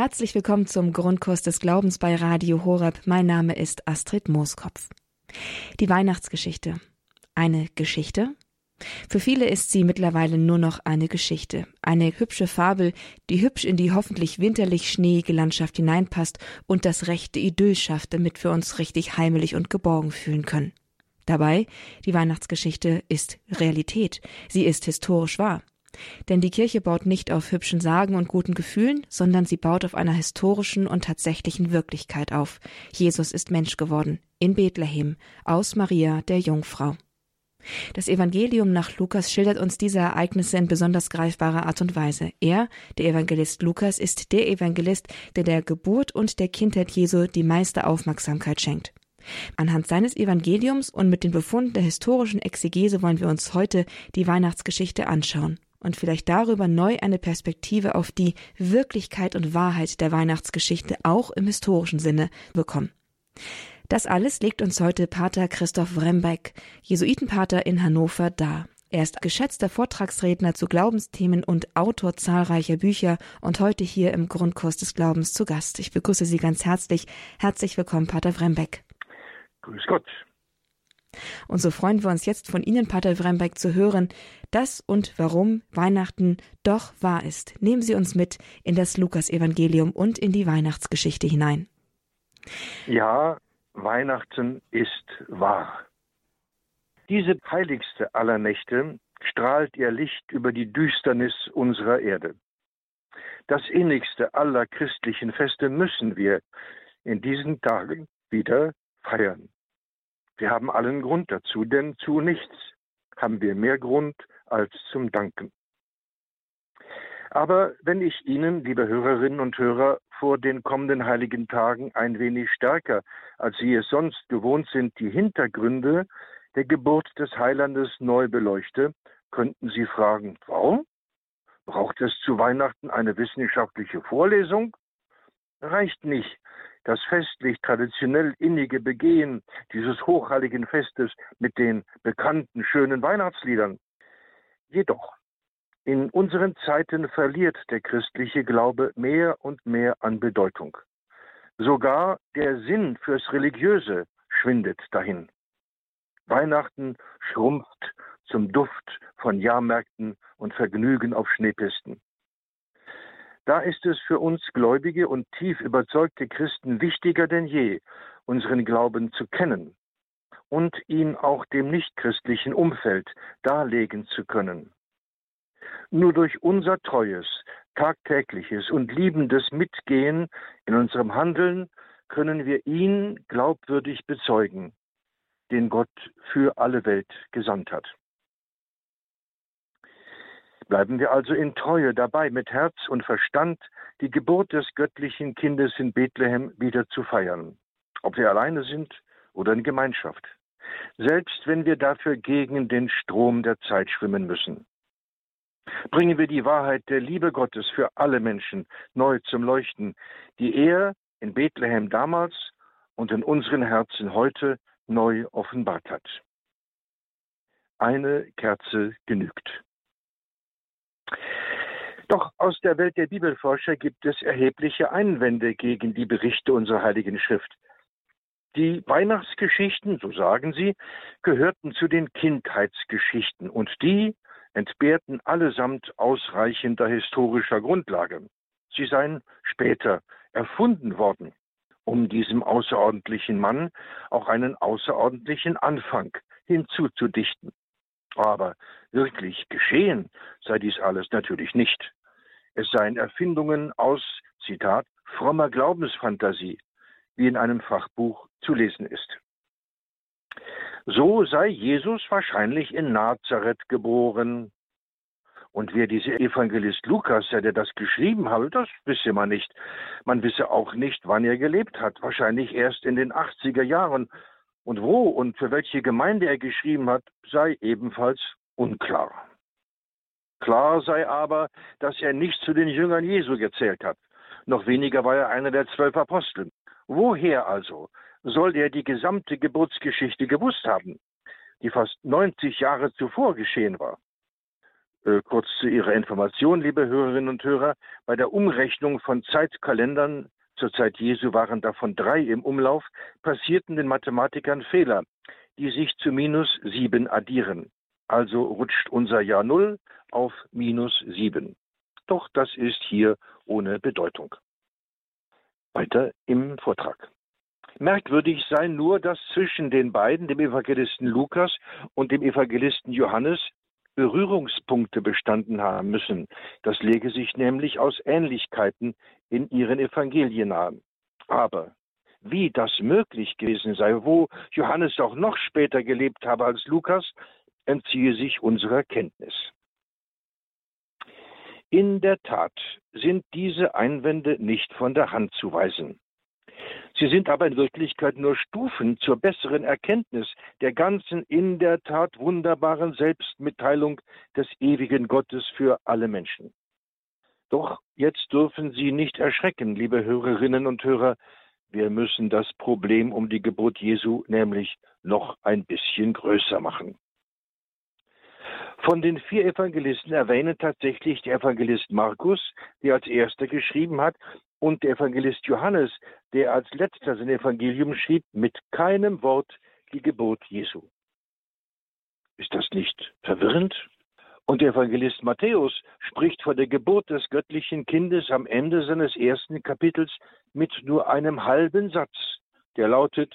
Herzlich willkommen zum Grundkurs des Glaubens bei Radio Horeb. Mein Name ist Astrid Mooskopf. Die Weihnachtsgeschichte. Eine Geschichte? Für viele ist sie mittlerweile nur noch eine Geschichte, eine hübsche Fabel, die hübsch in die hoffentlich winterlich schneeige Landschaft hineinpasst und das rechte Idyll schafft, damit wir uns richtig heimelig und geborgen fühlen können. Dabei, die Weihnachtsgeschichte ist Realität, sie ist historisch wahr. Denn die Kirche baut nicht auf hübschen Sagen und guten Gefühlen, sondern sie baut auf einer historischen und tatsächlichen Wirklichkeit auf. Jesus ist Mensch geworden, in Bethlehem, aus Maria, der Jungfrau. Das Evangelium nach Lukas schildert uns diese Ereignisse in besonders greifbarer Art und Weise. Er, der Evangelist Lukas, ist der Evangelist, der der Geburt und der Kindheit Jesu die meiste Aufmerksamkeit schenkt. Anhand seines Evangeliums und mit den Befunden der historischen Exegese wollen wir uns heute die Weihnachtsgeschichte anschauen und vielleicht darüber neu eine Perspektive auf die Wirklichkeit und Wahrheit der Weihnachtsgeschichte auch im historischen Sinne bekommen. Das alles legt uns heute Pater Christoph Rembeck, Jesuitenpater in Hannover, dar. Er ist geschätzter Vortragsredner zu Glaubensthemen und Autor zahlreicher Bücher und heute hier im Grundkurs des Glaubens zu Gast. Ich begrüße Sie ganz herzlich. Herzlich willkommen, Pater Rembeck. Grüß Gott. Und so freuen wir uns jetzt von Ihnen, Pater Wrembeck, zu hören, dass und warum Weihnachten doch wahr ist. Nehmen Sie uns mit in das Lukasevangelium und in die Weihnachtsgeschichte hinein. Ja, Weihnachten ist wahr. Diese heiligste aller Nächte strahlt ihr Licht über die Düsternis unserer Erde. Das innigste aller christlichen Feste müssen wir in diesen Tagen wieder feiern. Wir haben allen Grund dazu, denn zu nichts haben wir mehr Grund als zum Danken. Aber wenn ich Ihnen, liebe Hörerinnen und Hörer, vor den kommenden heiligen Tagen ein wenig stärker, als Sie es sonst gewohnt sind, die Hintergründe der Geburt des Heilandes neu beleuchte, könnten Sie fragen, warum? Braucht es zu Weihnachten eine wissenschaftliche Vorlesung? Reicht nicht, das festlich traditionell innige Begehen dieses hochheiligen Festes mit den bekannten schönen Weihnachtsliedern. Jedoch, in unseren Zeiten verliert der christliche Glaube mehr und mehr an Bedeutung. Sogar der Sinn fürs Religiöse schwindet dahin. Weihnachten schrumpft zum Duft von Jahrmärkten und Vergnügen auf Schneepisten. Da ist es für uns gläubige und tief überzeugte Christen wichtiger denn je, unseren Glauben zu kennen und ihn auch dem nichtchristlichen Umfeld darlegen zu können. Nur durch unser treues, tagtägliches und liebendes Mitgehen in unserem Handeln können wir ihn glaubwürdig bezeugen, den Gott für alle Welt gesandt hat. Bleiben wir also in Treue dabei, mit Herz und Verstand die Geburt des göttlichen Kindes in Bethlehem wieder zu feiern, ob wir alleine sind oder in Gemeinschaft, selbst wenn wir dafür gegen den Strom der Zeit schwimmen müssen. Bringen wir die Wahrheit der Liebe Gottes für alle Menschen neu zum Leuchten, die er in Bethlehem damals und in unseren Herzen heute neu offenbart hat. Eine Kerze genügt. Doch aus der Welt der Bibelforscher gibt es erhebliche Einwände gegen die Berichte unserer Heiligen Schrift. Die Weihnachtsgeschichten, so sagen sie, gehörten zu den Kindheitsgeschichten und die entbehrten allesamt ausreichender historischer Grundlage. Sie seien später erfunden worden, um diesem außerordentlichen Mann auch einen außerordentlichen Anfang hinzuzudichten. Aber wirklich geschehen sei dies alles natürlich nicht. Es seien Erfindungen aus, Zitat, frommer Glaubensfantasie, wie in einem Fachbuch zu lesen ist. So sei Jesus wahrscheinlich in Nazareth geboren. Und wer dieser Evangelist Lukas, der das geschrieben habe, das wisse man nicht. Man wisse auch nicht, wann er gelebt hat. Wahrscheinlich erst in den 80er Jahren und wo und für welche Gemeinde er geschrieben hat, sei ebenfalls unklar. Klar sei aber, dass er nicht zu den Jüngern Jesu gezählt hat. Noch weniger war er einer der zwölf Apostel. Woher also soll er die gesamte Geburtsgeschichte gewusst haben, die fast 90 Jahre zuvor geschehen war? Äh, kurz zu Ihrer Information, liebe Hörerinnen und Hörer, bei der Umrechnung von Zeitkalendern zur Zeit Jesu waren davon drei im Umlauf, passierten den Mathematikern Fehler, die sich zu minus sieben addieren. Also rutscht unser Jahr Null auf minus sieben. Doch das ist hier ohne Bedeutung. Weiter im Vortrag. Merkwürdig sei nur, dass zwischen den beiden, dem Evangelisten Lukas und dem Evangelisten Johannes, Berührungspunkte bestanden haben müssen. Das lege sich nämlich aus Ähnlichkeiten in ihren Evangelien an. Aber wie das möglich gewesen sei, wo Johannes auch noch später gelebt habe als Lukas, entziehe sich unserer Kenntnis. In der Tat sind diese Einwände nicht von der Hand zu weisen. Sie sind aber in Wirklichkeit nur Stufen zur besseren Erkenntnis der ganzen in der Tat wunderbaren Selbstmitteilung des ewigen Gottes für alle Menschen. Doch jetzt dürfen Sie nicht erschrecken, liebe Hörerinnen und Hörer, wir müssen das Problem um die Geburt Jesu nämlich noch ein bisschen größer machen. Von den vier Evangelisten erwähnen tatsächlich der Evangelist Markus, der als erster geschrieben hat, und der Evangelist Johannes, der als letzter sein Evangelium schrieb, mit keinem Wort die Geburt Jesu. Ist das nicht verwirrend? Und der Evangelist Matthäus spricht von der Geburt des göttlichen Kindes am Ende seines ersten Kapitels mit nur einem halben Satz, der lautet,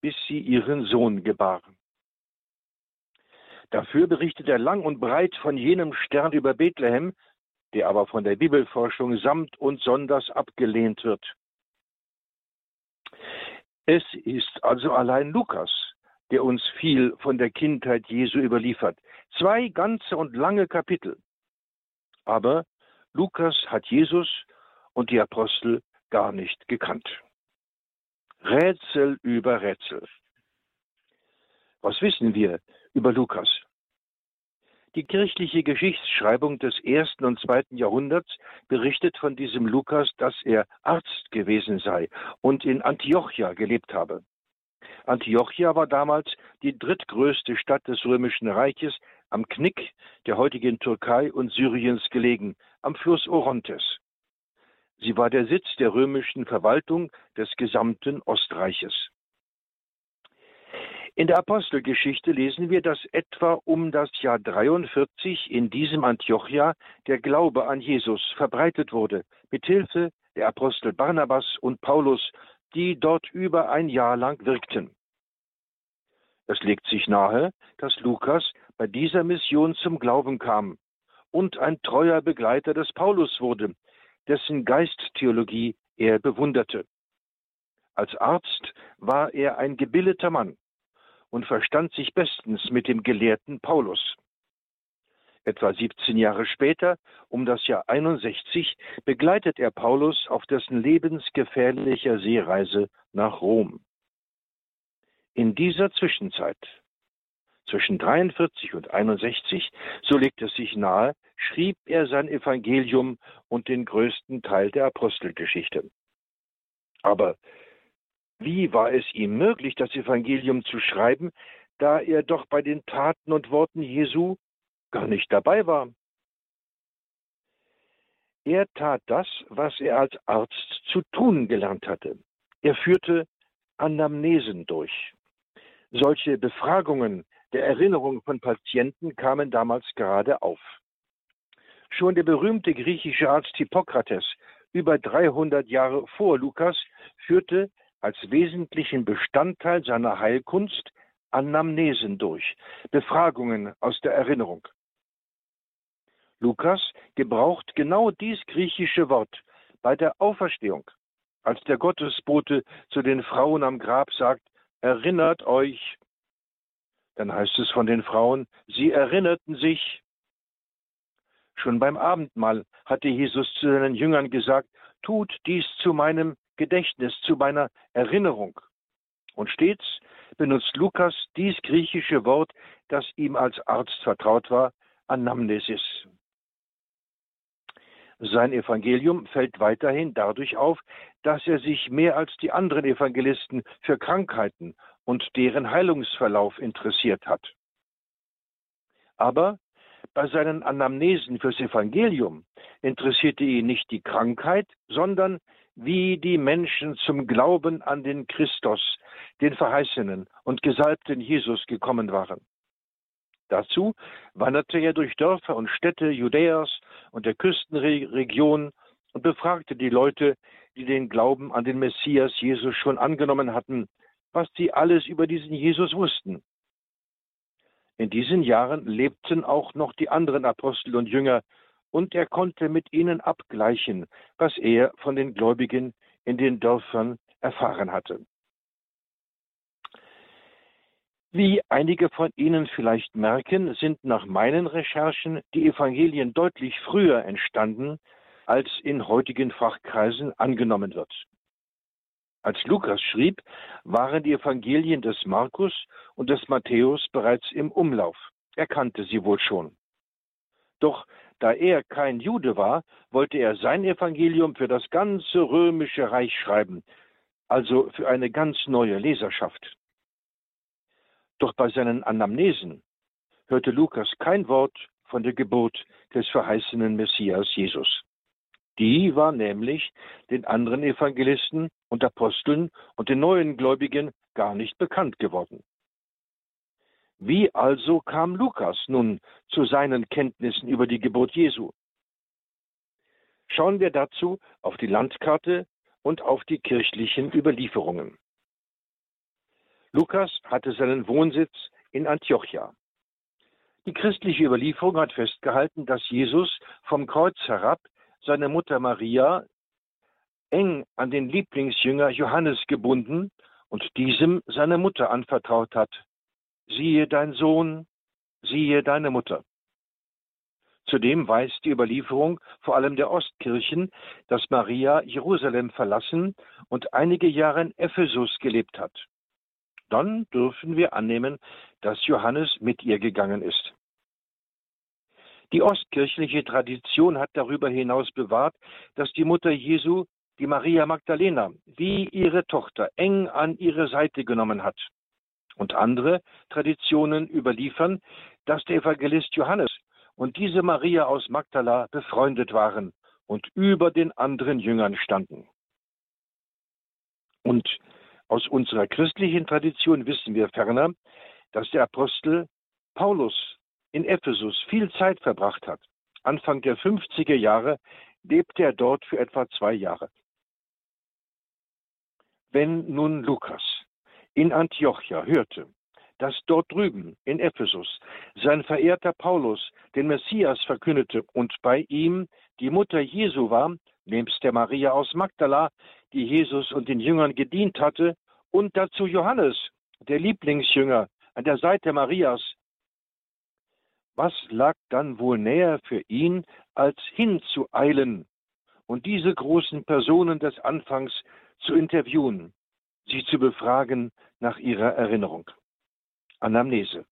bis sie ihren Sohn gebaren. Dafür berichtet er lang und breit von jenem Stern über Bethlehem, der aber von der Bibelforschung samt und sonders abgelehnt wird. Es ist also allein Lukas, der uns viel von der Kindheit Jesu überliefert. Zwei ganze und lange Kapitel. Aber Lukas hat Jesus und die Apostel gar nicht gekannt. Rätsel über Rätsel. Was wissen wir über Lukas? Die kirchliche Geschichtsschreibung des ersten und zweiten Jahrhunderts berichtet von diesem Lukas, dass er Arzt gewesen sei und in Antiochia gelebt habe. Antiochia war damals die drittgrößte Stadt des römischen Reiches am Knick der heutigen Türkei und Syriens gelegen, am Fluss Orontes. Sie war der Sitz der römischen Verwaltung des gesamten Ostreiches. In der Apostelgeschichte lesen wir, dass etwa um das Jahr 43 in diesem Antiochia der Glaube an Jesus verbreitet wurde, mit Hilfe der Apostel Barnabas und Paulus, die dort über ein Jahr lang wirkten. Es legt sich nahe, dass Lukas bei dieser Mission zum Glauben kam und ein treuer Begleiter des Paulus wurde, dessen Geisttheologie er bewunderte. Als Arzt war er ein gebildeter Mann und verstand sich bestens mit dem Gelehrten Paulus. Etwa 17 Jahre später, um das Jahr 61, begleitet er Paulus auf dessen lebensgefährlicher Seereise nach Rom. In dieser Zwischenzeit, zwischen 43 und 61, so legt es sich nahe, schrieb er sein Evangelium und den größten Teil der Apostelgeschichte. Aber wie war es ihm möglich, das Evangelium zu schreiben, da er doch bei den Taten und Worten Jesu gar nicht dabei war? Er tat das, was er als Arzt zu tun gelernt hatte. Er führte Anamnesen durch. Solche Befragungen der Erinnerung von Patienten kamen damals gerade auf. Schon der berühmte griechische Arzt Hippokrates, über 300 Jahre vor Lukas, führte als wesentlichen Bestandteil seiner Heilkunst Anamnesen durch, Befragungen aus der Erinnerung. Lukas gebraucht genau dies griechische Wort bei der Auferstehung, als der Gottesbote zu den Frauen am Grab sagt, erinnert euch. Dann heißt es von den Frauen, sie erinnerten sich. Schon beim Abendmahl hatte Jesus zu seinen Jüngern gesagt, tut dies zu meinem Gedächtnis, zu meiner Erinnerung. Und stets benutzt Lukas dies griechische Wort, das ihm als Arzt vertraut war, Anamnesis. Sein Evangelium fällt weiterhin dadurch auf, dass er sich mehr als die anderen Evangelisten für Krankheiten und deren Heilungsverlauf interessiert hat. Aber Bei seinen Anamnesen fürs Evangelium interessierte ihn nicht die Krankheit, sondern wie die Menschen zum Glauben an den Christus, den verheißenen und gesalbten Jesus gekommen waren. Dazu wanderte er durch Dörfer und Städte Judäas und der Küstenregion und befragte die Leute, die den Glauben an den Messias Jesus schon angenommen hatten, was sie alles über diesen Jesus wussten. In diesen Jahren lebten auch noch die anderen Apostel und Jünger, und er konnte mit ihnen abgleichen, was er von den Gläubigen in den Dörfern erfahren hatte. Wie einige von Ihnen vielleicht merken, sind nach meinen Recherchen die Evangelien deutlich früher entstanden, als in heutigen Fachkreisen angenommen wird. Als Lukas schrieb, waren die Evangelien des Markus und des Matthäus bereits im Umlauf. Er kannte sie wohl schon. Doch da er kein Jude war, wollte er sein Evangelium für das ganze römische Reich schreiben, also für eine ganz neue Leserschaft. Doch bei seinen Anamnesen hörte Lukas kein Wort von der Geburt des verheißenen Messias Jesus. Die war nämlich den anderen Evangelisten und Aposteln und den neuen Gläubigen gar nicht bekannt geworden. Wie also kam Lukas nun zu seinen Kenntnissen über die Geburt Jesu? Schauen wir dazu auf die Landkarte und auf die kirchlichen Überlieferungen. Lukas hatte seinen Wohnsitz in Antiochia. Die christliche Überlieferung hat festgehalten, dass Jesus vom Kreuz herab seine Mutter Maria eng an den Lieblingsjünger Johannes gebunden und diesem seine Mutter anvertraut hat. Siehe dein Sohn, siehe deine Mutter. Zudem weist die Überlieferung vor allem der Ostkirchen, dass Maria Jerusalem verlassen und einige Jahre in Ephesus gelebt hat. Dann dürfen wir annehmen, dass Johannes mit ihr gegangen ist. Die ostkirchliche Tradition hat darüber hinaus bewahrt, dass die Mutter Jesu, die Maria Magdalena, wie ihre Tochter eng an ihre Seite genommen hat. Und andere Traditionen überliefern, dass der Evangelist Johannes und diese Maria aus Magdala befreundet waren und über den anderen Jüngern standen. Und aus unserer christlichen Tradition wissen wir ferner, dass der Apostel Paulus in Ephesus viel Zeit verbracht hat. Anfang der 50er Jahre lebte er dort für etwa zwei Jahre. Wenn nun Lukas in Antiochia hörte, dass dort drüben in Ephesus sein verehrter Paulus den Messias verkündete und bei ihm die Mutter Jesu war, nebst der Maria aus Magdala, die Jesus und den Jüngern gedient hatte, und dazu Johannes, der Lieblingsjünger, an der Seite Marias, was lag dann wohl näher für ihn, als hinzueilen und diese großen Personen des Anfangs zu interviewen, sie zu befragen nach ihrer Erinnerung. Anamnese.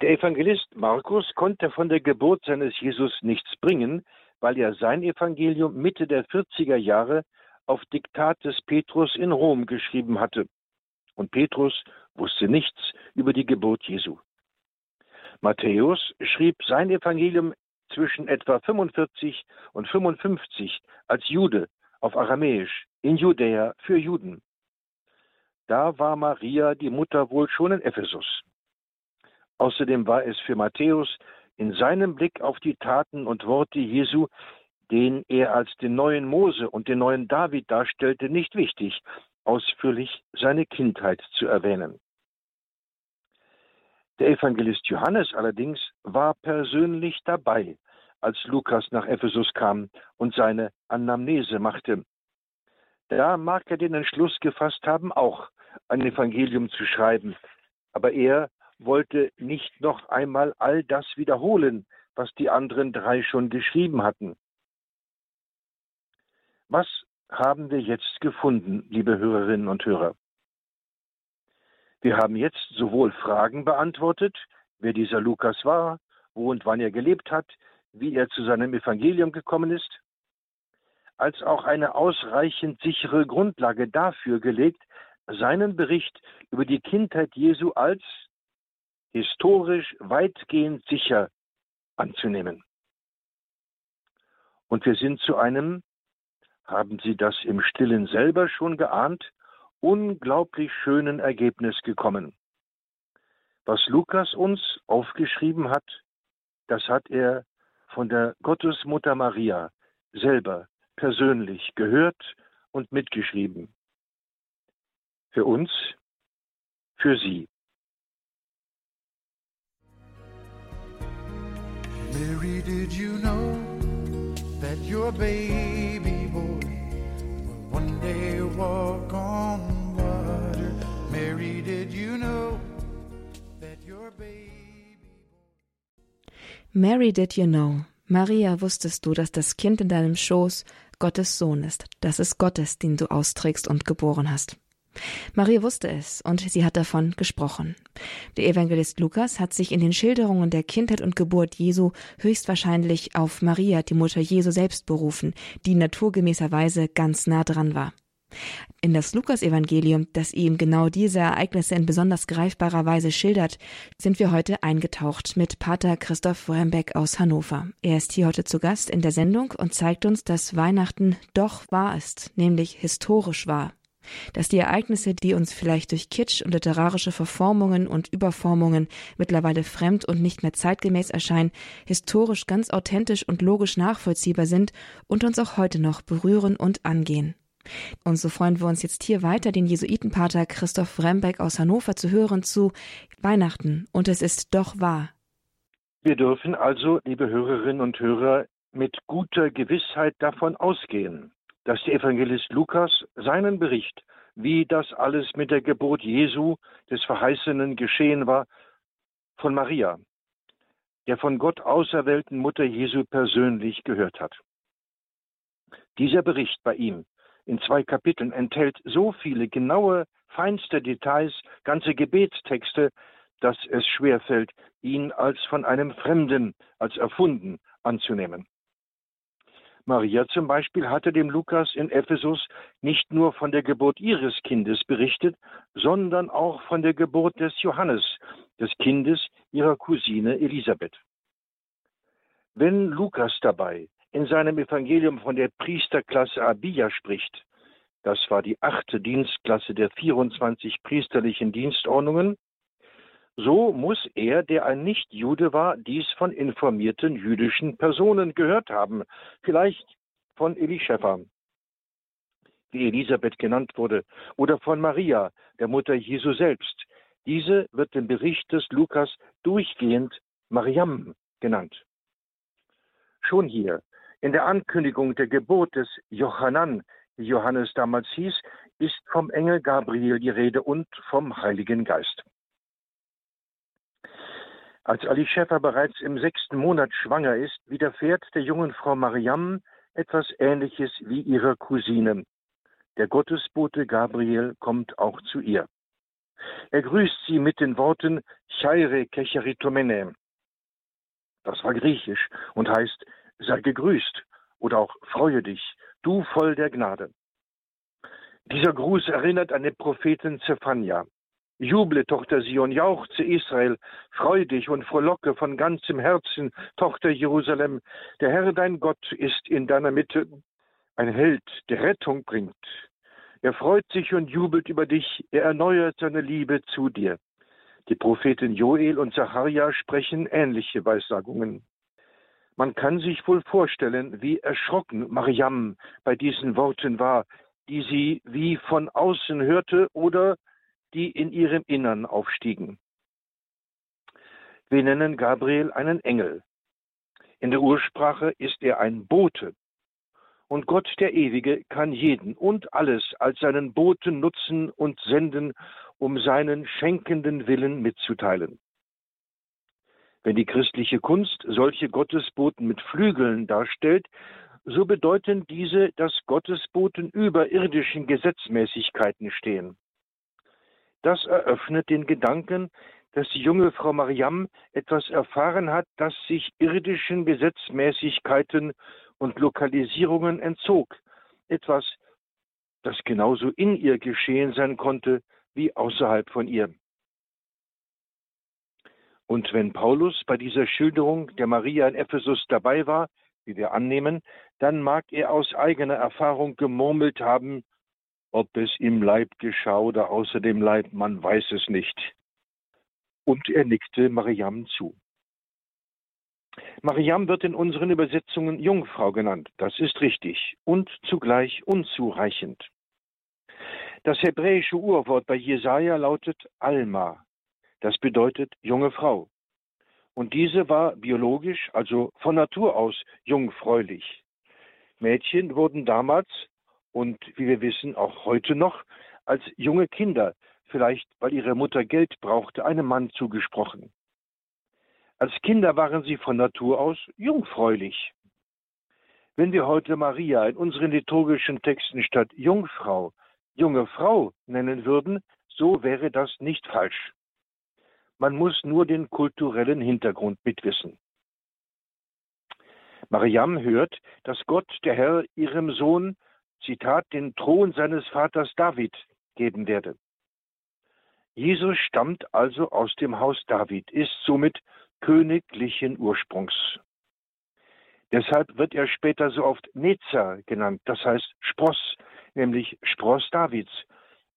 Der Evangelist Markus konnte von der Geburt seines Jesus nichts bringen, weil er sein Evangelium Mitte der 40er Jahre auf Diktat des Petrus in Rom geschrieben hatte. Und Petrus wusste nichts über die Geburt Jesu. Matthäus schrieb sein Evangelium zwischen etwa 45 und 55 als Jude auf Aramäisch in Judäa für Juden. Da war Maria, die Mutter, wohl schon in Ephesus. Außerdem war es für Matthäus in seinem Blick auf die Taten und Worte Jesu, den er als den neuen Mose und den neuen David darstellte, nicht wichtig, ausführlich seine Kindheit zu erwähnen. Der Evangelist Johannes allerdings war persönlich dabei, als Lukas nach Ephesus kam und seine Anamnese machte. Da mag er den Entschluss gefasst haben, auch ein Evangelium zu schreiben, aber er wollte nicht noch einmal all das wiederholen, was die anderen drei schon geschrieben hatten. Was haben wir jetzt gefunden, liebe Hörerinnen und Hörer? Wir haben jetzt sowohl Fragen beantwortet, wer dieser Lukas war, wo und wann er gelebt hat, wie er zu seinem Evangelium gekommen ist, als auch eine ausreichend sichere Grundlage dafür gelegt, seinen Bericht über die Kindheit Jesu als historisch weitgehend sicher anzunehmen. Und wir sind zu einem, haben Sie das im stillen selber schon geahnt, unglaublich schönen Ergebnis gekommen. Was Lukas uns aufgeschrieben hat, das hat er von der Gottesmutter Maria selber persönlich gehört und mitgeschrieben. Für uns, für Sie. Mary, did you know that your baby boy will one day walk on water? Mary, did you know Mary, did you know? Maria, wusstest du, dass das Kind in deinem Schoß Gottes Sohn ist, dass es Gottes, den du austrägst und geboren hast. Maria wusste es und sie hat davon gesprochen. Der Evangelist Lukas hat sich in den Schilderungen der Kindheit und Geburt Jesu höchstwahrscheinlich auf Maria, die Mutter Jesu selbst berufen, die naturgemäßerweise ganz nah dran war. In das Lukas-Evangelium, das ihm genau diese Ereignisse in besonders greifbarer Weise schildert, sind wir heute eingetaucht mit Pater Christoph Rembeck aus Hannover. Er ist hier heute zu Gast in der Sendung und zeigt uns, dass Weihnachten doch wahr ist, nämlich historisch wahr dass die Ereignisse, die uns vielleicht durch Kitsch und literarische Verformungen und Überformungen mittlerweile fremd und nicht mehr zeitgemäß erscheinen, historisch ganz authentisch und logisch nachvollziehbar sind und uns auch heute noch berühren und angehen. Und so freuen wir uns jetzt hier weiter, den Jesuitenpater Christoph Rembeck aus Hannover zu hören zu Weihnachten. Und es ist doch wahr. Wir dürfen also, liebe Hörerinnen und Hörer, mit guter Gewissheit davon ausgehen, dass der Evangelist Lukas seinen Bericht, wie das alles mit der Geburt Jesu, des Verheißenen, geschehen war, von Maria, der von Gott auserwählten Mutter Jesu persönlich gehört hat. Dieser Bericht bei ihm in zwei Kapiteln enthält so viele genaue, feinste Details, ganze Gebetstexte, dass es schwerfällt, ihn als von einem Fremden, als erfunden anzunehmen. Maria zum Beispiel hatte dem Lukas in Ephesus nicht nur von der Geburt ihres Kindes berichtet, sondern auch von der Geburt des Johannes, des Kindes ihrer Cousine Elisabeth. Wenn Lukas dabei in seinem Evangelium von der Priesterklasse Abia spricht, das war die achte Dienstklasse der 24 priesterlichen Dienstordnungen, so muss er, der ein Nichtjude war, dies von informierten jüdischen Personen gehört haben, vielleicht von Elischepha, wie Elisabeth genannt wurde, oder von Maria, der Mutter Jesu selbst. Diese wird im Bericht des Lukas durchgehend Mariam genannt. Schon hier, in der Ankündigung der Geburt des Johannan, wie Johannes damals hieß, ist vom Engel Gabriel die Rede und vom Heiligen Geist. Als Ali Schäfer bereits im sechsten Monat schwanger ist, widerfährt der jungen Frau Mariam etwas Ähnliches wie ihrer Cousine. Der Gottesbote Gabriel kommt auch zu ihr. Er grüßt sie mit den Worten Chaire Kecheritomene. Das war griechisch und heißt sei gegrüßt oder auch freue dich, du voll der Gnade. Dieser Gruß erinnert an den Propheten Zephania. Juble, Tochter Sion, jauchze Israel, freu dich und frohlocke von ganzem Herzen, Tochter Jerusalem. Der Herr dein Gott ist in deiner Mitte, ein Held, der Rettung bringt. Er freut sich und jubelt über dich, er erneuert seine Liebe zu dir. Die Propheten Joel und Zacharia sprechen ähnliche Weissagungen. Man kann sich wohl vorstellen, wie erschrocken Mariam bei diesen Worten war, die sie wie von außen hörte oder die in ihrem Innern aufstiegen. Wir nennen Gabriel einen Engel. In der Ursprache ist er ein Bote. Und Gott der Ewige kann jeden und alles als seinen Boten nutzen und senden, um seinen schenkenden Willen mitzuteilen. Wenn die christliche Kunst solche Gottesboten mit Flügeln darstellt, so bedeuten diese, dass Gottesboten über irdischen Gesetzmäßigkeiten stehen. Das eröffnet den Gedanken, dass die junge Frau Mariam etwas erfahren hat, das sich irdischen Gesetzmäßigkeiten und Lokalisierungen entzog. Etwas, das genauso in ihr geschehen sein konnte wie außerhalb von ihr. Und wenn Paulus bei dieser Schilderung der Maria in Ephesus dabei war, wie wir annehmen, dann mag er aus eigener Erfahrung gemurmelt haben, ob es im Leib geschah oder außer dem Leib, man weiß es nicht. Und er nickte Mariam zu. Mariam wird in unseren Übersetzungen Jungfrau genannt, das ist richtig und zugleich unzureichend. Das hebräische Urwort bei Jesaja lautet Alma, das bedeutet junge Frau. Und diese war biologisch, also von Natur aus, jungfräulich. Mädchen wurden damals und wie wir wissen auch heute noch als junge Kinder, vielleicht weil ihre Mutter Geld brauchte, einem Mann zugesprochen. Als Kinder waren sie von Natur aus jungfräulich. Wenn wir heute Maria in unseren liturgischen Texten statt Jungfrau junge Frau nennen würden, so wäre das nicht falsch. Man muss nur den kulturellen Hintergrund mitwissen. Mariam hört, dass Gott, der Herr, ihrem Sohn, Zitat, den Thron seines Vaters David geben werde. Jesus stammt also aus dem Haus David, ist somit königlichen Ursprungs. Deshalb wird er später so oft Nezer genannt, das heißt Spross, nämlich Spross Davids,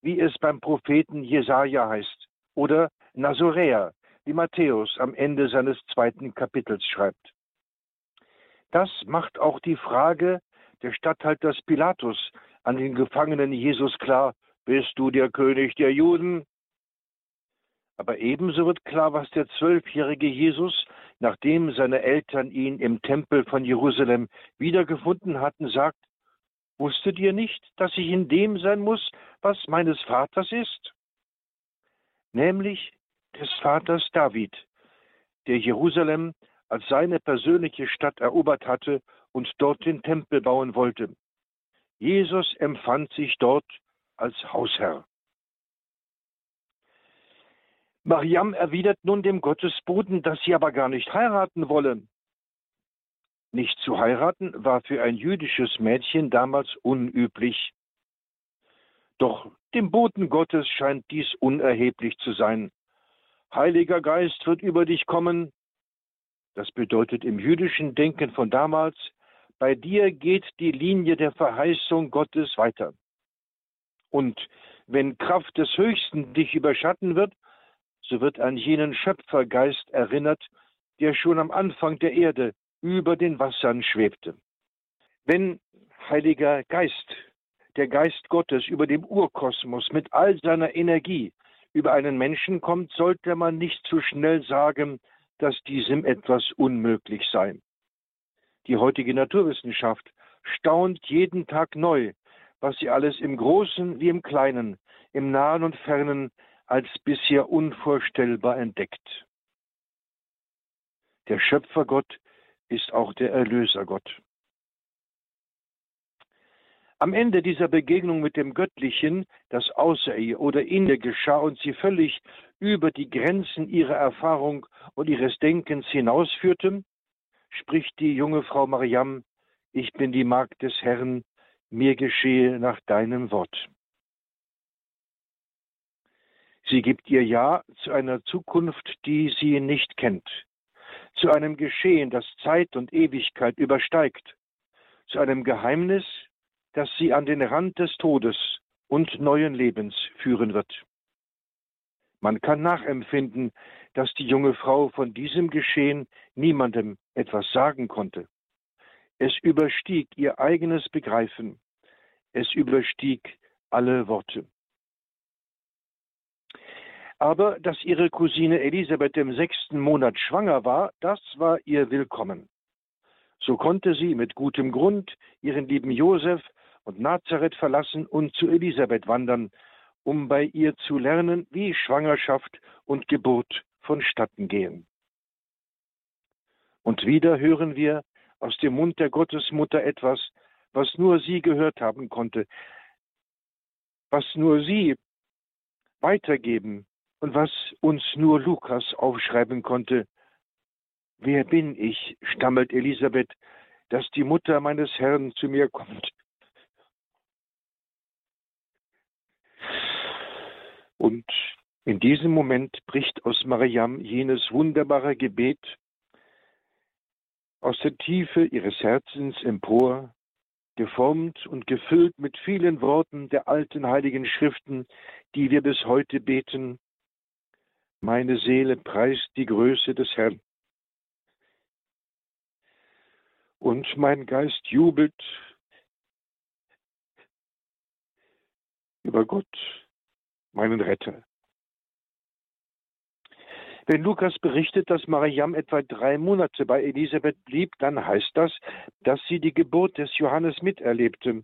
wie es beim Propheten Jesaja heißt, oder Nazoräer, wie Matthäus am Ende seines zweiten Kapitels schreibt. Das macht auch die Frage des Statthalters Pilatus an den Gefangenen Jesus klar, bist du der König der Juden? Aber ebenso wird klar, was der zwölfjährige Jesus, nachdem seine Eltern ihn im Tempel von Jerusalem wiedergefunden hatten, sagt, Wusstet ihr nicht, dass ich in dem sein muss, was meines Vaters ist? Nämlich des Vaters David, der Jerusalem als seine persönliche Stadt erobert hatte und dort den Tempel bauen wollte. Jesus empfand sich dort als Hausherr. Mariam erwidert nun dem Gottesboten, dass sie aber gar nicht heiraten wolle. Nicht zu heiraten war für ein jüdisches Mädchen damals unüblich. Doch dem Boten Gottes scheint dies unerheblich zu sein. Heiliger Geist wird über dich kommen. Das bedeutet im jüdischen Denken von damals, bei dir geht die Linie der Verheißung Gottes weiter. Und wenn Kraft des Höchsten dich überschatten wird, so wird an jenen Schöpfergeist erinnert, der schon am Anfang der Erde über den Wassern schwebte. Wenn Heiliger Geist, der Geist Gottes über dem Urkosmos mit all seiner Energie über einen Menschen kommt, sollte man nicht zu schnell sagen, dass diesem etwas unmöglich sei. Die heutige Naturwissenschaft staunt jeden Tag neu, was sie alles im Großen wie im Kleinen, im Nahen und Fernen als bisher unvorstellbar entdeckt. Der Schöpfergott ist auch der Erlösergott. Am Ende dieser Begegnung mit dem Göttlichen, das außer ihr oder in ihr geschah und sie völlig über die Grenzen ihrer Erfahrung und ihres Denkens hinausführte, spricht die junge Frau Mariam, ich bin die Magd des Herrn, mir geschehe nach deinem Wort. Sie gibt ihr Ja zu einer Zukunft, die sie nicht kennt, zu einem Geschehen, das Zeit und Ewigkeit übersteigt, zu einem Geheimnis, das sie an den Rand des Todes und neuen Lebens führen wird. Man kann nachempfinden, dass die junge Frau von diesem Geschehen niemandem etwas sagen konnte. Es überstieg ihr eigenes Begreifen. Es überstieg alle Worte. Aber dass ihre Cousine Elisabeth im sechsten Monat schwanger war, das war ihr willkommen. So konnte sie mit gutem Grund ihren lieben Josef und Nazareth verlassen und zu Elisabeth wandern, um bei ihr zu lernen, wie Schwangerschaft und Geburt vonstatten gehen. Und wieder hören wir aus dem Mund der Gottesmutter etwas, was nur sie gehört haben konnte, was nur sie weitergeben und was uns nur Lukas aufschreiben konnte. Wer bin ich, stammelt Elisabeth, dass die Mutter meines Herrn zu mir kommt? Und In diesem Moment bricht aus Mariam jenes wunderbare Gebet aus der Tiefe ihres Herzens empor, geformt und gefüllt mit vielen Worten der alten heiligen Schriften, die wir bis heute beten. Meine Seele preist die Größe des Herrn. Und mein Geist jubelt über Gott, meinen Retter. Wenn Lukas berichtet, dass Mariam etwa drei Monate bei Elisabeth blieb, dann heißt das, dass sie die Geburt des Johannes miterlebte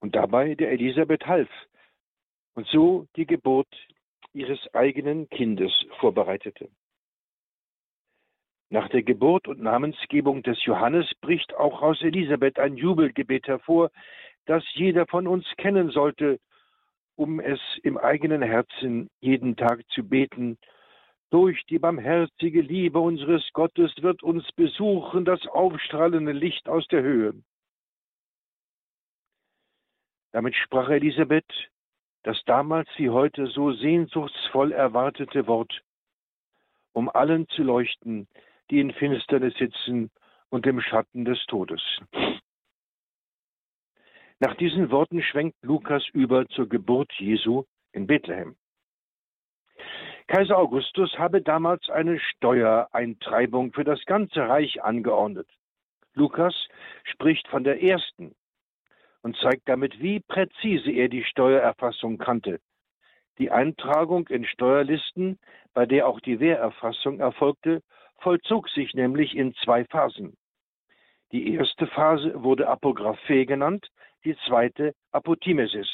und dabei der Elisabeth half und so die Geburt ihres eigenen Kindes vorbereitete. Nach der Geburt und Namensgebung des Johannes bricht auch aus Elisabeth ein Jubelgebet hervor, das jeder von uns kennen sollte, um es im eigenen Herzen jeden Tag zu beten durch die barmherzige Liebe unseres Gottes wird uns besuchen das aufstrahlende Licht aus der Höhe. Damit sprach Elisabeth das damals wie heute so sehnsuchtsvoll erwartete Wort, um allen zu leuchten, die in Finsternis sitzen und im Schatten des Todes. Nach diesen Worten schwenkt Lukas über zur Geburt Jesu in Bethlehem. Kaiser Augustus habe damals eine Steuereintreibung für das ganze Reich angeordnet. Lukas spricht von der ersten und zeigt damit, wie präzise er die Steuererfassung kannte. Die Eintragung in Steuerlisten, bei der auch die Wehrerfassung erfolgte, vollzog sich nämlich in zwei Phasen. Die erste Phase wurde Apographe genannt, die zweite Apotimesis.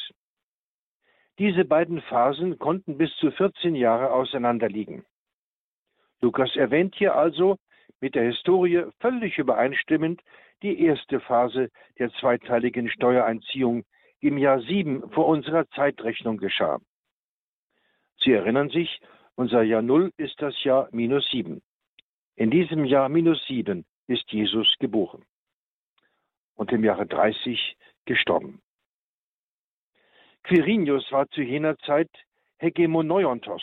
Diese beiden Phasen konnten bis zu 14 Jahre auseinanderliegen. Lukas erwähnt hier also mit der Historie völlig übereinstimmend die erste Phase der zweiteiligen Steuereinziehung, die im Jahr 7 vor unserer Zeitrechnung geschah. Sie erinnern sich, unser Jahr 0 ist das Jahr minus 7. In diesem Jahr minus 7 ist Jesus geboren und im Jahre 30 gestorben. Quirinius war zu jener Zeit Hegemoneiontos.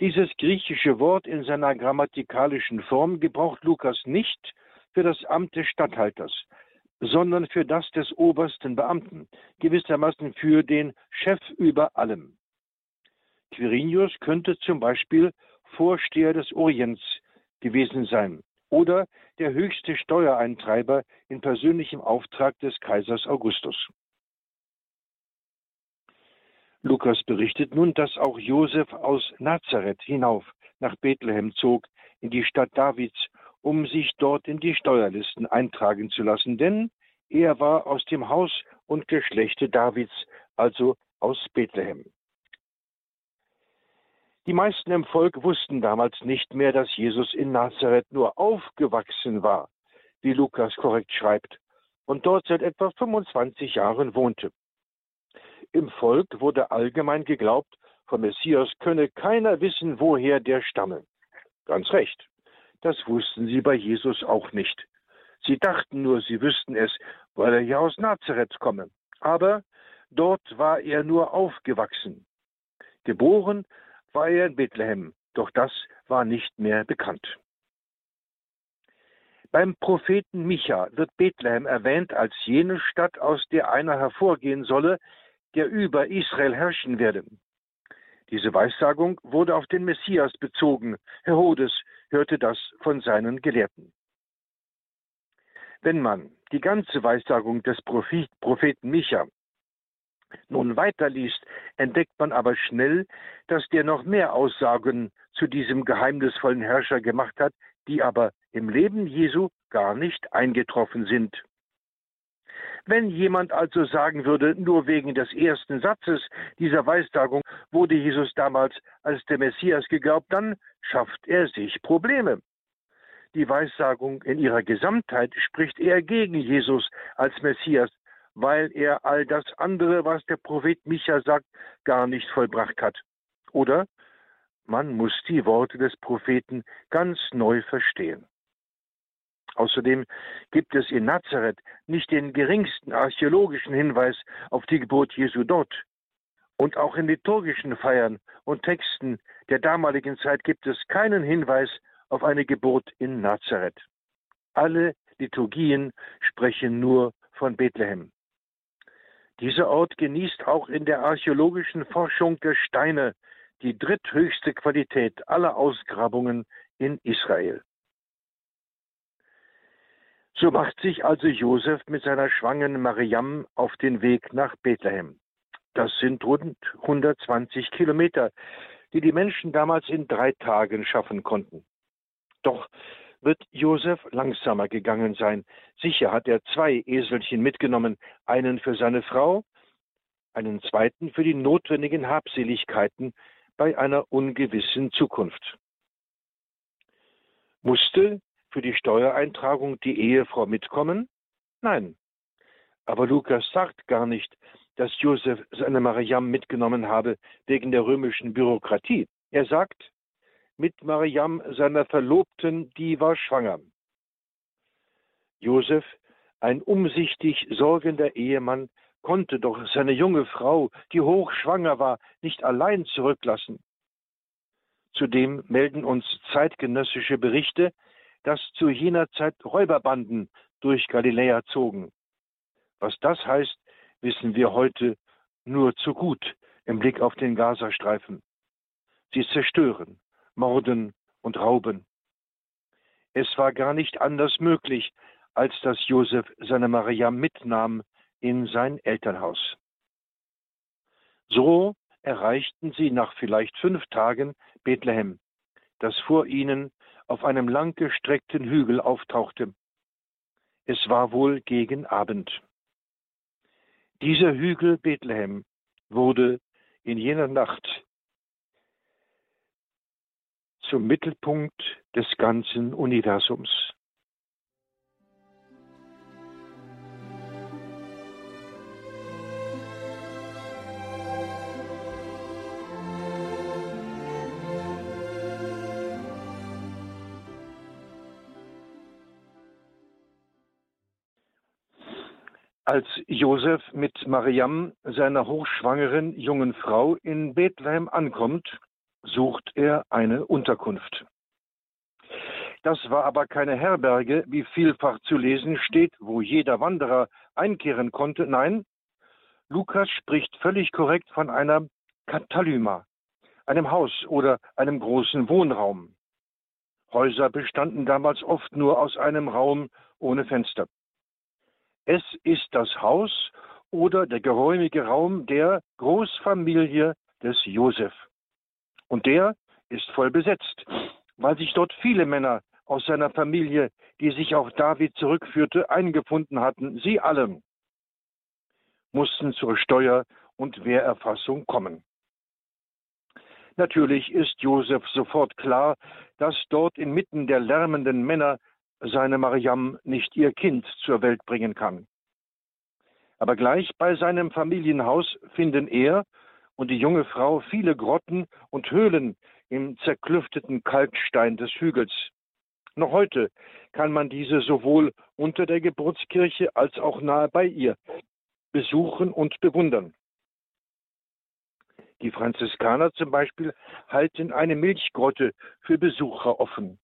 Dieses griechische Wort in seiner grammatikalischen Form gebraucht Lukas nicht für das Amt des Statthalters, sondern für das des obersten Beamten, gewissermaßen für den Chef über allem. Quirinius könnte zum Beispiel Vorsteher des Orients gewesen sein oder der höchste Steuereintreiber in persönlichem Auftrag des Kaisers Augustus. Lukas berichtet nun, dass auch Josef aus Nazareth hinauf nach Bethlehem zog, in die Stadt Davids, um sich dort in die Steuerlisten eintragen zu lassen, denn er war aus dem Haus und Geschlechte Davids, also aus Bethlehem. Die meisten im Volk wussten damals nicht mehr, dass Jesus in Nazareth nur aufgewachsen war, wie Lukas korrekt schreibt, und dort seit etwa 25 Jahren wohnte. Im Volk wurde allgemein geglaubt, vom Messias könne keiner wissen, woher der stamme. Ganz recht. Das wussten sie bei Jesus auch nicht. Sie dachten nur, sie wüssten es, weil er ja aus Nazareth komme. Aber dort war er nur aufgewachsen. Geboren war er in Bethlehem, doch das war nicht mehr bekannt. Beim Propheten Micha wird Bethlehem erwähnt als jene Stadt, aus der einer hervorgehen solle, der über Israel herrschen werde. Diese Weissagung wurde auf den Messias bezogen. Herodes hörte das von seinen Gelehrten. Wenn man die ganze Weissagung des Propheten Micha nun weiterliest, entdeckt man aber schnell, dass der noch mehr Aussagen zu diesem geheimnisvollen Herrscher gemacht hat, die aber im Leben Jesu gar nicht eingetroffen sind. Wenn jemand also sagen würde, nur wegen des ersten Satzes dieser Weissagung wurde Jesus damals als der Messias geglaubt, dann schafft er sich Probleme. Die Weissagung in ihrer Gesamtheit spricht eher gegen Jesus als Messias, weil er all das andere, was der Prophet Micha sagt, gar nicht vollbracht hat. Oder man muss die Worte des Propheten ganz neu verstehen. Außerdem gibt es in Nazareth nicht den geringsten archäologischen Hinweis auf die Geburt Jesu dort. Und auch in liturgischen Feiern und Texten der damaligen Zeit gibt es keinen Hinweis auf eine Geburt in Nazareth. Alle Liturgien sprechen nur von Bethlehem. Dieser Ort genießt auch in der archäologischen Forschung der Steine die dritthöchste Qualität aller Ausgrabungen in Israel. So macht sich also Josef mit seiner schwangeren Mariam auf den Weg nach Bethlehem. Das sind rund 120 Kilometer, die die Menschen damals in drei Tagen schaffen konnten. Doch wird Josef langsamer gegangen sein. Sicher hat er zwei Eselchen mitgenommen, einen für seine Frau, einen zweiten für die notwendigen Habseligkeiten bei einer ungewissen Zukunft. Musste für die Steuereintragung die Ehefrau mitkommen? Nein. Aber Lukas sagt gar nicht, dass Josef seine Mariam mitgenommen habe wegen der römischen Bürokratie. Er sagt, mit Mariam, seiner Verlobten, die war schwanger. Josef, ein umsichtig sorgender Ehemann, konnte doch seine junge Frau, die hochschwanger war, nicht allein zurücklassen. Zudem melden uns zeitgenössische Berichte, dass zu jener Zeit Räuberbanden durch Galiläa zogen. Was das heißt, wissen wir heute nur zu gut im Blick auf den Gazastreifen. Sie zerstören, morden und rauben. Es war gar nicht anders möglich, als dass Josef seine Maria mitnahm in sein Elternhaus. So erreichten sie nach vielleicht fünf Tagen Bethlehem, das vor ihnen auf einem langgestreckten Hügel auftauchte. Es war wohl gegen Abend. Dieser Hügel Bethlehem wurde in jener Nacht zum Mittelpunkt des ganzen Universums. Als Josef mit Mariam, seiner hochschwangeren jungen Frau, in Bethlehem ankommt, sucht er eine Unterkunft. Das war aber keine Herberge, wie vielfach zu lesen steht, wo jeder Wanderer einkehren konnte. Nein, Lukas spricht völlig korrekt von einer Katalyma, einem Haus oder einem großen Wohnraum. Häuser bestanden damals oft nur aus einem Raum ohne Fenster. Es ist das Haus oder der geräumige Raum der Großfamilie des Josef. Und der ist voll besetzt, weil sich dort viele Männer aus seiner Familie, die sich auf David zurückführte, eingefunden hatten. Sie alle mussten zur Steuer- und Wehrerfassung kommen. Natürlich ist Josef sofort klar, dass dort inmitten der lärmenden Männer seine Mariam nicht ihr Kind zur Welt bringen kann. Aber gleich bei seinem Familienhaus finden er und die junge Frau viele Grotten und Höhlen im zerklüfteten Kalkstein des Hügels. Noch heute kann man diese sowohl unter der Geburtskirche als auch nahe bei ihr besuchen und bewundern. Die Franziskaner zum Beispiel halten eine Milchgrotte für Besucher offen.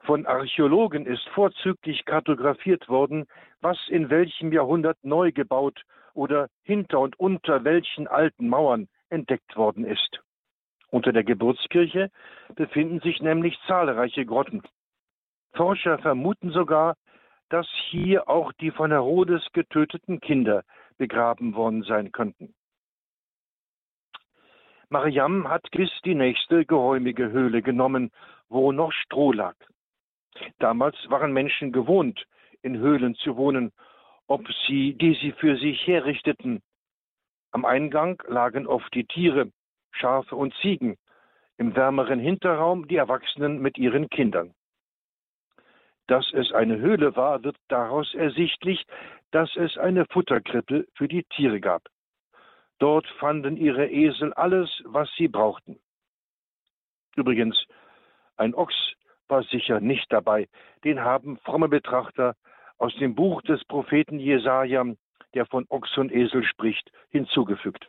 Von Archäologen ist vorzüglich kartografiert worden, was in welchem Jahrhundert neu gebaut oder hinter und unter welchen alten Mauern entdeckt worden ist. Unter der Geburtskirche befinden sich nämlich zahlreiche Grotten. Forscher vermuten sogar, dass hier auch die von Herodes getöteten Kinder begraben worden sein könnten. Mariam hat gewiss die nächste geräumige Höhle genommen, wo noch Stroh lag. Damals waren Menschen gewohnt, in Höhlen zu wohnen, ob sie, die sie für sich herrichteten. Am Eingang lagen oft die Tiere, Schafe und Ziegen, im wärmeren Hinterraum die Erwachsenen mit ihren Kindern. Dass es eine Höhle war, wird daraus ersichtlich, dass es eine Futterkrippe für die Tiere gab. Dort fanden ihre Esel alles, was sie brauchten. Übrigens, ein Ochs war sicher nicht dabei. Den haben fromme Betrachter aus dem Buch des Propheten Jesaja, der von Ochs und Esel spricht, hinzugefügt.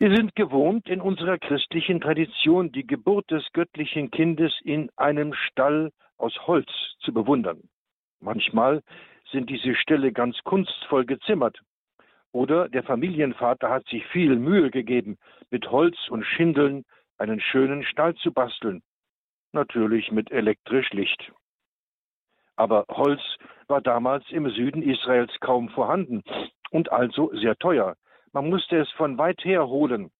Wir sind gewohnt, in unserer christlichen Tradition die Geburt des göttlichen Kindes in einem Stall aus Holz zu bewundern. Manchmal sind diese Ställe ganz kunstvoll gezimmert. Oder der Familienvater hat sich viel Mühe gegeben, mit Holz und Schindeln einen schönen Stall zu basteln. Natürlich mit elektrisch Licht. Aber Holz war damals im Süden Israels kaum vorhanden und also sehr teuer. Man musste es von weit her holen.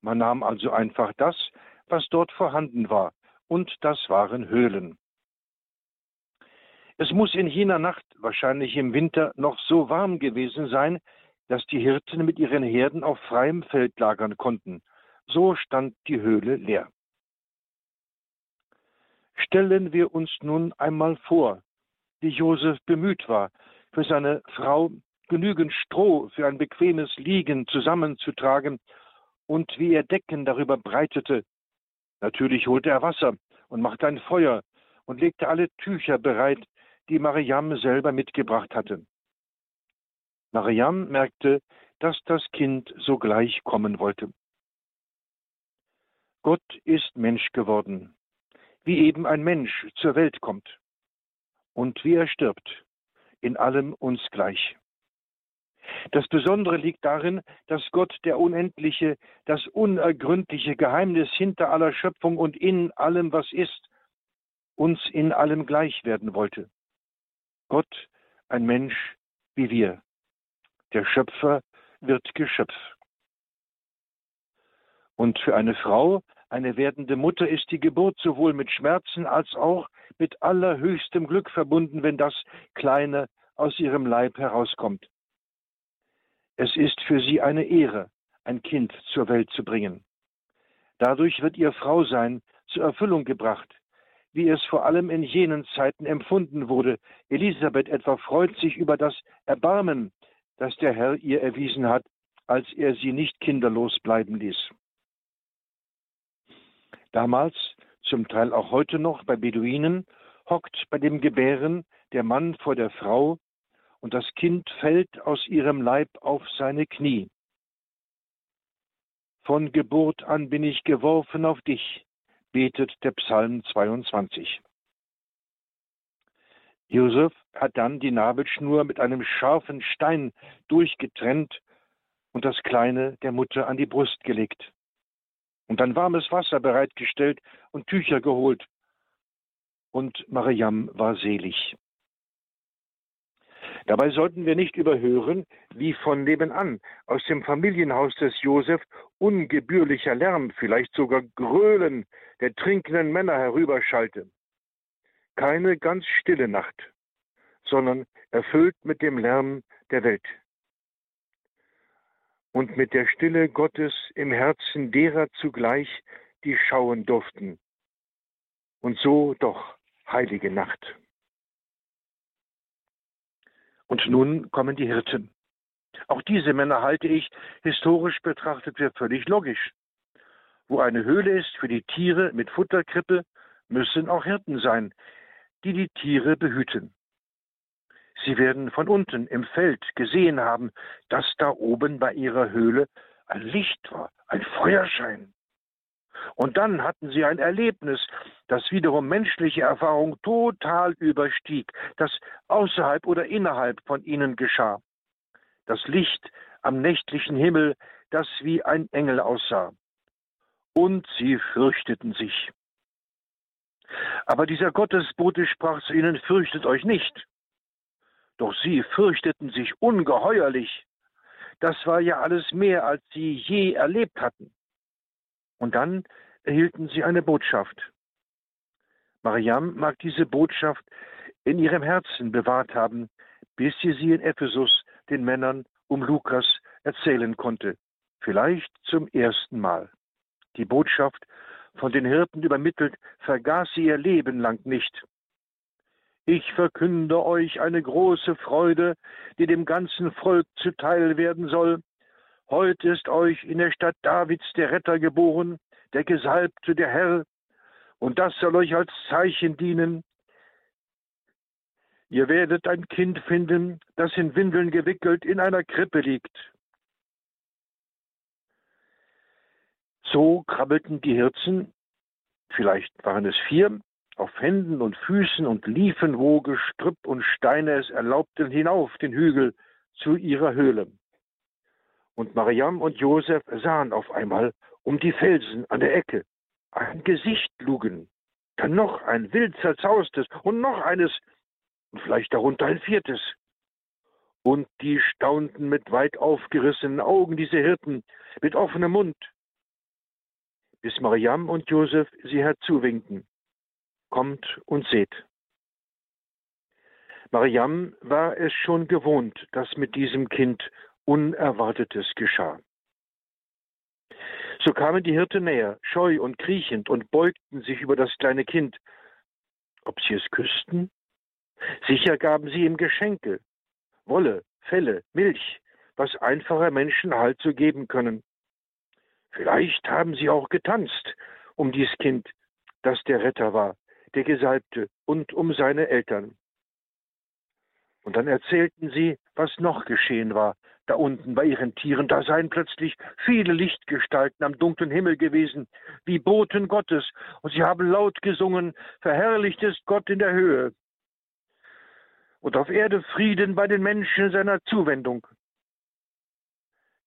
Man nahm also einfach das, was dort vorhanden war, und das waren Höhlen. Es muss in jener Nacht, wahrscheinlich im Winter, noch so warm gewesen sein, dass die Hirten mit ihren Herden auf freiem Feld lagern konnten. So stand die Höhle leer. Stellen wir uns nun einmal vor, wie Josef bemüht war, für seine Frau genügend Stroh für ein bequemes Liegen zusammenzutragen und wie er Decken darüber breitete. Natürlich holte er Wasser und machte ein Feuer und legte alle Tücher bereit, die Mariam selber mitgebracht hatte. Mariam merkte, dass das Kind sogleich kommen wollte. Gott ist Mensch geworden, wie eben ein Mensch zur Welt kommt und wie er stirbt, in allem uns gleich. Das Besondere liegt darin, dass Gott der unendliche, das unergründliche Geheimnis hinter aller Schöpfung und in allem, was ist, uns in allem gleich werden wollte. Gott, ein Mensch wie wir. Der Schöpfer wird Geschöpf. Und für eine Frau, eine werdende Mutter, ist die Geburt sowohl mit Schmerzen als auch mit allerhöchstem Glück verbunden, wenn das Kleine aus ihrem Leib herauskommt. Es ist für sie eine Ehre, ein Kind zur Welt zu bringen. Dadurch wird ihr Frausein zur Erfüllung gebracht, wie es vor allem in jenen Zeiten empfunden wurde. Elisabeth etwa freut sich über das Erbarmen, das der Herr ihr erwiesen hat, als er sie nicht kinderlos bleiben ließ. Damals, zum Teil auch heute noch bei Beduinen, hockt bei dem Gebären der Mann vor der Frau und das Kind fällt aus ihrem Leib auf seine Knie. Von Geburt an bin ich geworfen auf dich, betet der Psalm 22. Josef hat dann die Nabelschnur mit einem scharfen Stein durchgetrennt und das Kleine der Mutter an die Brust gelegt. Und dann warmes Wasser bereitgestellt und Tücher geholt. Und Mariam war selig. Dabei sollten wir nicht überhören, wie von nebenan aus dem Familienhaus des Josef ungebührlicher Lärm, vielleicht sogar Gröhlen der trinkenden Männer herüberschallte. Keine ganz stille Nacht, sondern erfüllt mit dem Lärm der Welt. Und mit der Stille Gottes im Herzen derer zugleich, die schauen durften. Und so doch heilige Nacht. Und nun kommen die Hirten. Auch diese Männer halte ich historisch betrachtet für völlig logisch. Wo eine Höhle ist für die Tiere mit Futterkrippe, müssen auch Hirten sein, die die Tiere behüten. Sie werden von unten im Feld gesehen haben, dass da oben bei ihrer Höhle ein Licht war, ein Feuerschein. Und dann hatten sie ein Erlebnis, das wiederum menschliche Erfahrung total überstieg, das außerhalb oder innerhalb von ihnen geschah. Das Licht am nächtlichen Himmel, das wie ein Engel aussah. Und sie fürchteten sich. Aber dieser Gottesbote sprach zu ihnen, fürchtet euch nicht. Doch sie fürchteten sich ungeheuerlich. Das war ja alles mehr, als sie je erlebt hatten. Und dann erhielten sie eine Botschaft. Mariam mag diese Botschaft in ihrem Herzen bewahrt haben, bis sie sie in Ephesus den Männern um Lukas erzählen konnte, vielleicht zum ersten Mal. Die Botschaft, von den Hirten übermittelt, vergaß sie ihr Leben lang nicht. Ich verkünde euch eine große Freude, die dem ganzen Volk zuteil werden soll. Heute ist euch in der Stadt Davids der Retter geboren, der Gesalbte, der Herr, und das soll euch als Zeichen dienen. Ihr werdet ein Kind finden, das in Windeln gewickelt in einer Krippe liegt. So krabbelten die Hirzen, vielleicht waren es vier, auf Händen und Füßen und liefen, wo Gestrüpp und Steine es erlaubten, hinauf den Hügel zu ihrer Höhle. Und Mariam und Josef sahen auf einmal um die Felsen an der Ecke ein Gesicht lugen, dann noch ein wild zerzaustes und noch eines und vielleicht darunter ein viertes. Und die staunten mit weit aufgerissenen Augen diese Hirten, mit offenem Mund, bis Mariam und Josef sie herzuwinken. Kommt und seht. Mariam war es schon gewohnt, dass mit diesem Kind Unerwartetes geschah. So kamen die Hirten näher, scheu und kriechend, und beugten sich über das kleine Kind. Ob sie es küssten? Sicher gaben sie ihm Geschenke, Wolle, Felle, Milch, was einfache Menschen Halt zu geben können. Vielleicht haben sie auch getanzt um dies Kind, das der Retter war, der Gesalbte, und um seine Eltern. Und dann erzählten sie, was noch geschehen war, da unten bei ihren Tieren. Da seien plötzlich viele Lichtgestalten am dunklen Himmel gewesen, wie Boten Gottes, und sie haben laut gesungen, verherrlicht ist Gott in der Höhe. Und auf Erde Frieden bei den Menschen seiner Zuwendung.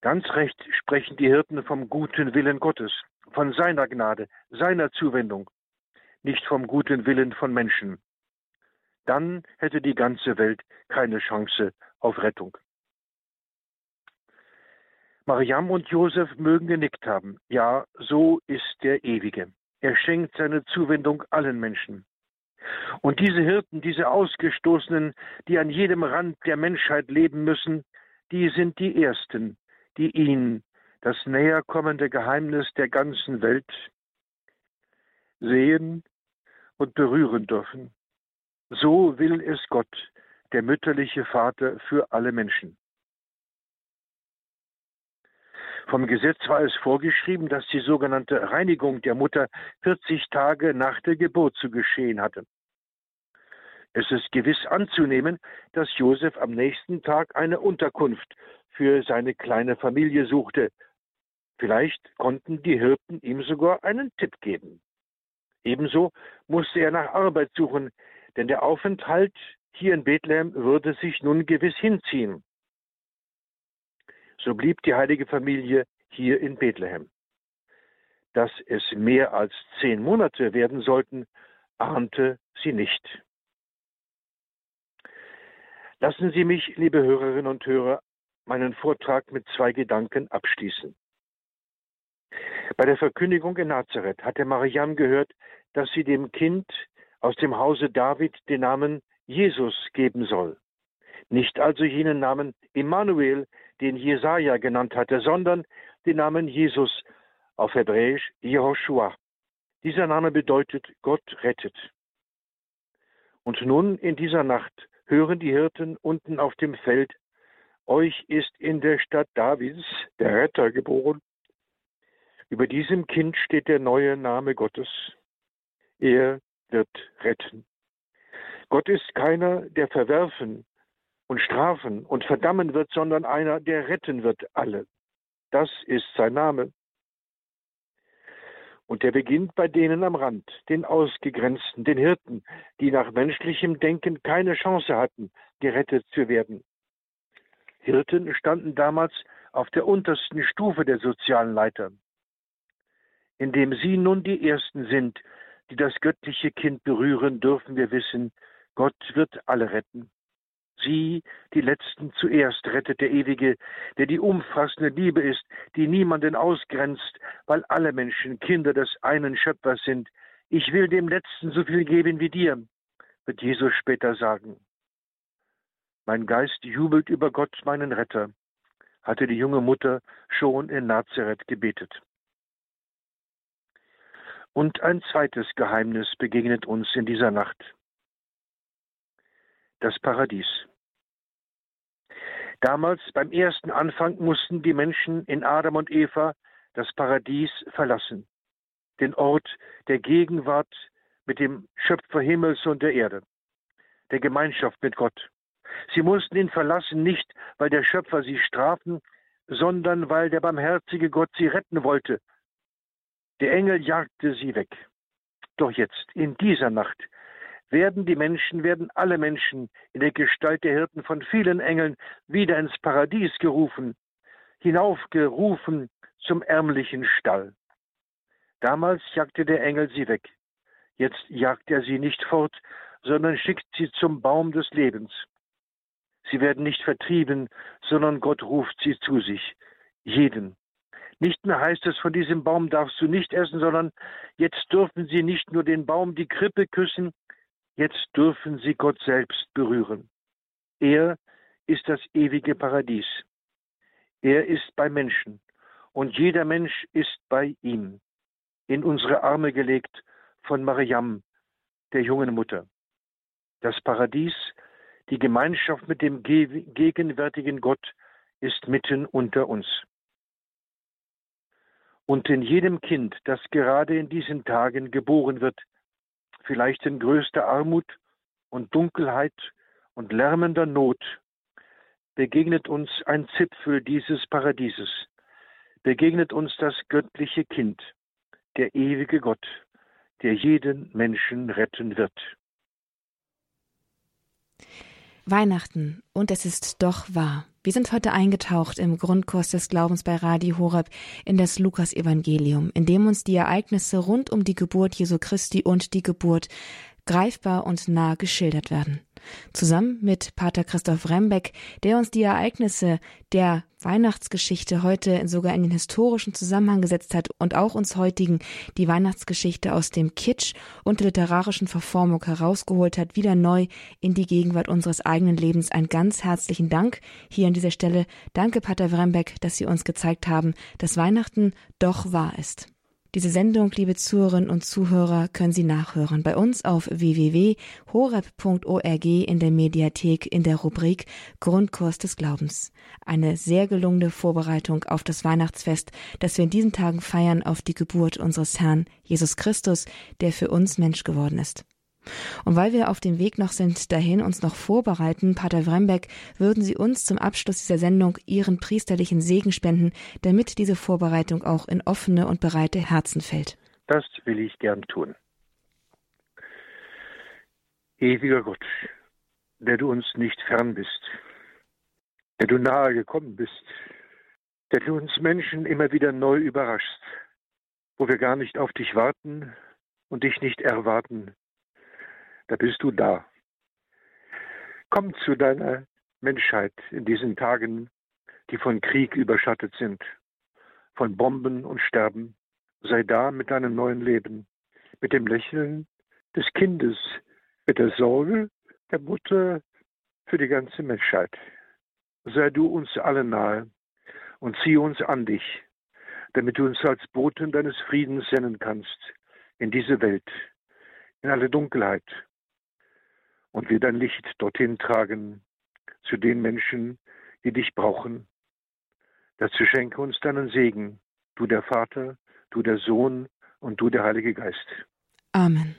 Ganz recht sprechen die Hirten vom guten Willen Gottes, von seiner Gnade, seiner Zuwendung, nicht vom guten Willen von Menschen. Dann hätte die ganze Welt keine Chance auf Rettung. Mariam und Josef mögen genickt haben. Ja, so ist der Ewige. Er schenkt seine Zuwendung allen Menschen. Und diese Hirten, diese Ausgestoßenen, die an jedem Rand der Menschheit leben müssen, die sind die Ersten, die ihn, das näherkommende Geheimnis der ganzen Welt, sehen und berühren dürfen. So will es Gott, der mütterliche Vater für alle Menschen. Vom Gesetz war es vorgeschrieben, dass die sogenannte Reinigung der Mutter 40 Tage nach der Geburt zu geschehen hatte. Es ist gewiss anzunehmen, dass Josef am nächsten Tag eine Unterkunft für seine kleine Familie suchte. Vielleicht konnten die Hirten ihm sogar einen Tipp geben. Ebenso musste er nach Arbeit suchen, denn der Aufenthalt hier in Bethlehem würde sich nun gewiss hinziehen. So blieb die heilige Familie hier in Bethlehem. Dass es mehr als zehn Monate werden sollten, ahnte sie nicht. Lassen Sie mich, liebe Hörerinnen und Hörer, meinen Vortrag mit zwei Gedanken abschließen. Bei der Verkündigung in Nazareth hatte Mariam gehört, dass sie dem Kind aus dem Hause David den Namen Jesus geben soll. Nicht also jenen Namen Immanuel, den Jesaja genannt hatte, sondern den Namen Jesus, auf Hebräisch Jehoshua. Dieser Name bedeutet Gott rettet. Und nun in dieser Nacht hören die Hirten unten auf dem Feld euch ist in der Stadt Davids der Retter geboren. Über diesem Kind steht der neue Name Gottes. Er wird retten. Gott ist keiner, der verwerfen und strafen und verdammen wird, sondern einer, der retten wird alle. Das ist sein Name. Und er beginnt bei denen am Rand, den Ausgegrenzten, den Hirten, die nach menschlichem Denken keine Chance hatten, gerettet zu werden. Hirten standen damals auf der untersten Stufe der sozialen Leiter. Indem sie nun die Ersten sind, die das göttliche Kind berühren, dürfen wir wissen, Gott wird alle retten. Sie, die Letzten zuerst, rettet der Ewige, der die umfassende Liebe ist, die niemanden ausgrenzt, weil alle Menschen Kinder des einen Schöpfers sind. Ich will dem Letzten so viel geben wie dir, wird Jesus später sagen. Mein Geist jubelt über Gott, meinen Retter, hatte die junge Mutter schon in Nazareth gebetet. Und ein zweites Geheimnis begegnet uns in dieser Nacht. Das Paradies. Damals beim ersten Anfang mussten die Menschen in Adam und Eva das Paradies verlassen, den Ort der Gegenwart mit dem Schöpfer Himmels und der Erde, der Gemeinschaft mit Gott. Sie mussten ihn verlassen, nicht weil der Schöpfer sie strafen, sondern weil der barmherzige Gott sie retten wollte. Der Engel jagte sie weg. Doch jetzt, in dieser Nacht, werden die Menschen, werden alle Menschen in der Gestalt der Hirten von vielen Engeln wieder ins Paradies gerufen, hinaufgerufen zum ärmlichen Stall. Damals jagte der Engel sie weg. Jetzt jagt er sie nicht fort, sondern schickt sie zum Baum des Lebens. Sie werden nicht vertrieben, sondern Gott ruft sie zu sich, jeden. Nicht mehr heißt es, von diesem Baum darfst du nicht essen, sondern jetzt dürfen sie nicht nur den Baum, die Krippe küssen, jetzt dürfen sie Gott selbst berühren. Er ist das ewige Paradies. Er ist bei Menschen und jeder Mensch ist bei ihm, in unsere Arme gelegt von Mariam, der jungen Mutter. Das Paradies, die Gemeinschaft mit dem gegenwärtigen Gott ist mitten unter uns. Und in jedem Kind, das gerade in diesen Tagen geboren wird, vielleicht in größter Armut und Dunkelheit und lärmender Not, begegnet uns ein Zipfel dieses Paradieses, begegnet uns das göttliche Kind, der ewige Gott, der jeden Menschen retten wird. Weihnachten und es ist doch wahr. Wir sind heute eingetaucht im Grundkurs des Glaubens bei Radio Horeb in das Lukas-Evangelium, in dem uns die Ereignisse rund um die Geburt Jesu Christi und die Geburt greifbar und nah geschildert werden. Zusammen mit Pater Christoph Rembeck, der uns die Ereignisse der Weihnachtsgeschichte heute sogar in den historischen Zusammenhang gesetzt hat und auch uns heutigen die Weihnachtsgeschichte aus dem Kitsch und der literarischen Verformung herausgeholt hat, wieder neu in die Gegenwart unseres eigenen Lebens. Ein ganz herzlichen Dank hier an dieser Stelle. Danke, Pater Wrembeck, dass Sie uns gezeigt haben, dass Weihnachten doch wahr ist. Diese Sendung, liebe Zuhörerinnen und Zuhörer, können Sie nachhören bei uns auf www.horeb.org in der Mediathek in der Rubrik Grundkurs des Glaubens. Eine sehr gelungene Vorbereitung auf das Weihnachtsfest, das wir in diesen Tagen feiern auf die Geburt unseres Herrn Jesus Christus, der für uns Mensch geworden ist. Und weil wir auf dem Weg noch sind, dahin uns noch vorbereiten, Pater Wrembeck, würden Sie uns zum Abschluss dieser Sendung Ihren priesterlichen Segen spenden, damit diese Vorbereitung auch in offene und bereite Herzen fällt. Das will ich gern tun. Ewiger Gott, der du uns nicht fern bist, der du nahe gekommen bist, der du uns Menschen immer wieder neu überraschst, wo wir gar nicht auf dich warten und dich nicht erwarten, da bist du da. Komm zu deiner Menschheit in diesen Tagen, die von Krieg überschattet sind, von Bomben und Sterben. Sei da mit deinem neuen Leben, mit dem Lächeln des Kindes, mit der Sorge der Mutter für die ganze Menschheit. Sei du uns alle nahe und zieh uns an dich, damit du uns als Boten deines Friedens senden kannst in diese Welt, in alle Dunkelheit und wir dein Licht dorthin tragen zu den Menschen, die dich brauchen. Dazu schenke uns deinen Segen, du der Vater, du der Sohn und du der Heilige Geist. Amen.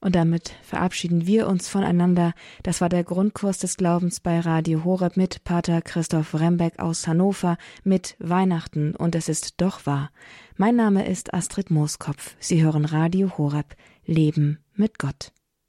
Und damit verabschieden wir uns voneinander. Das war der Grundkurs des Glaubens bei Radio Horeb mit Pater Christoph Rembeck aus Hannover mit Weihnachten und es ist doch wahr. Mein Name ist Astrid Mooskopf. Sie hören Radio Horeb. Leben mit Gott.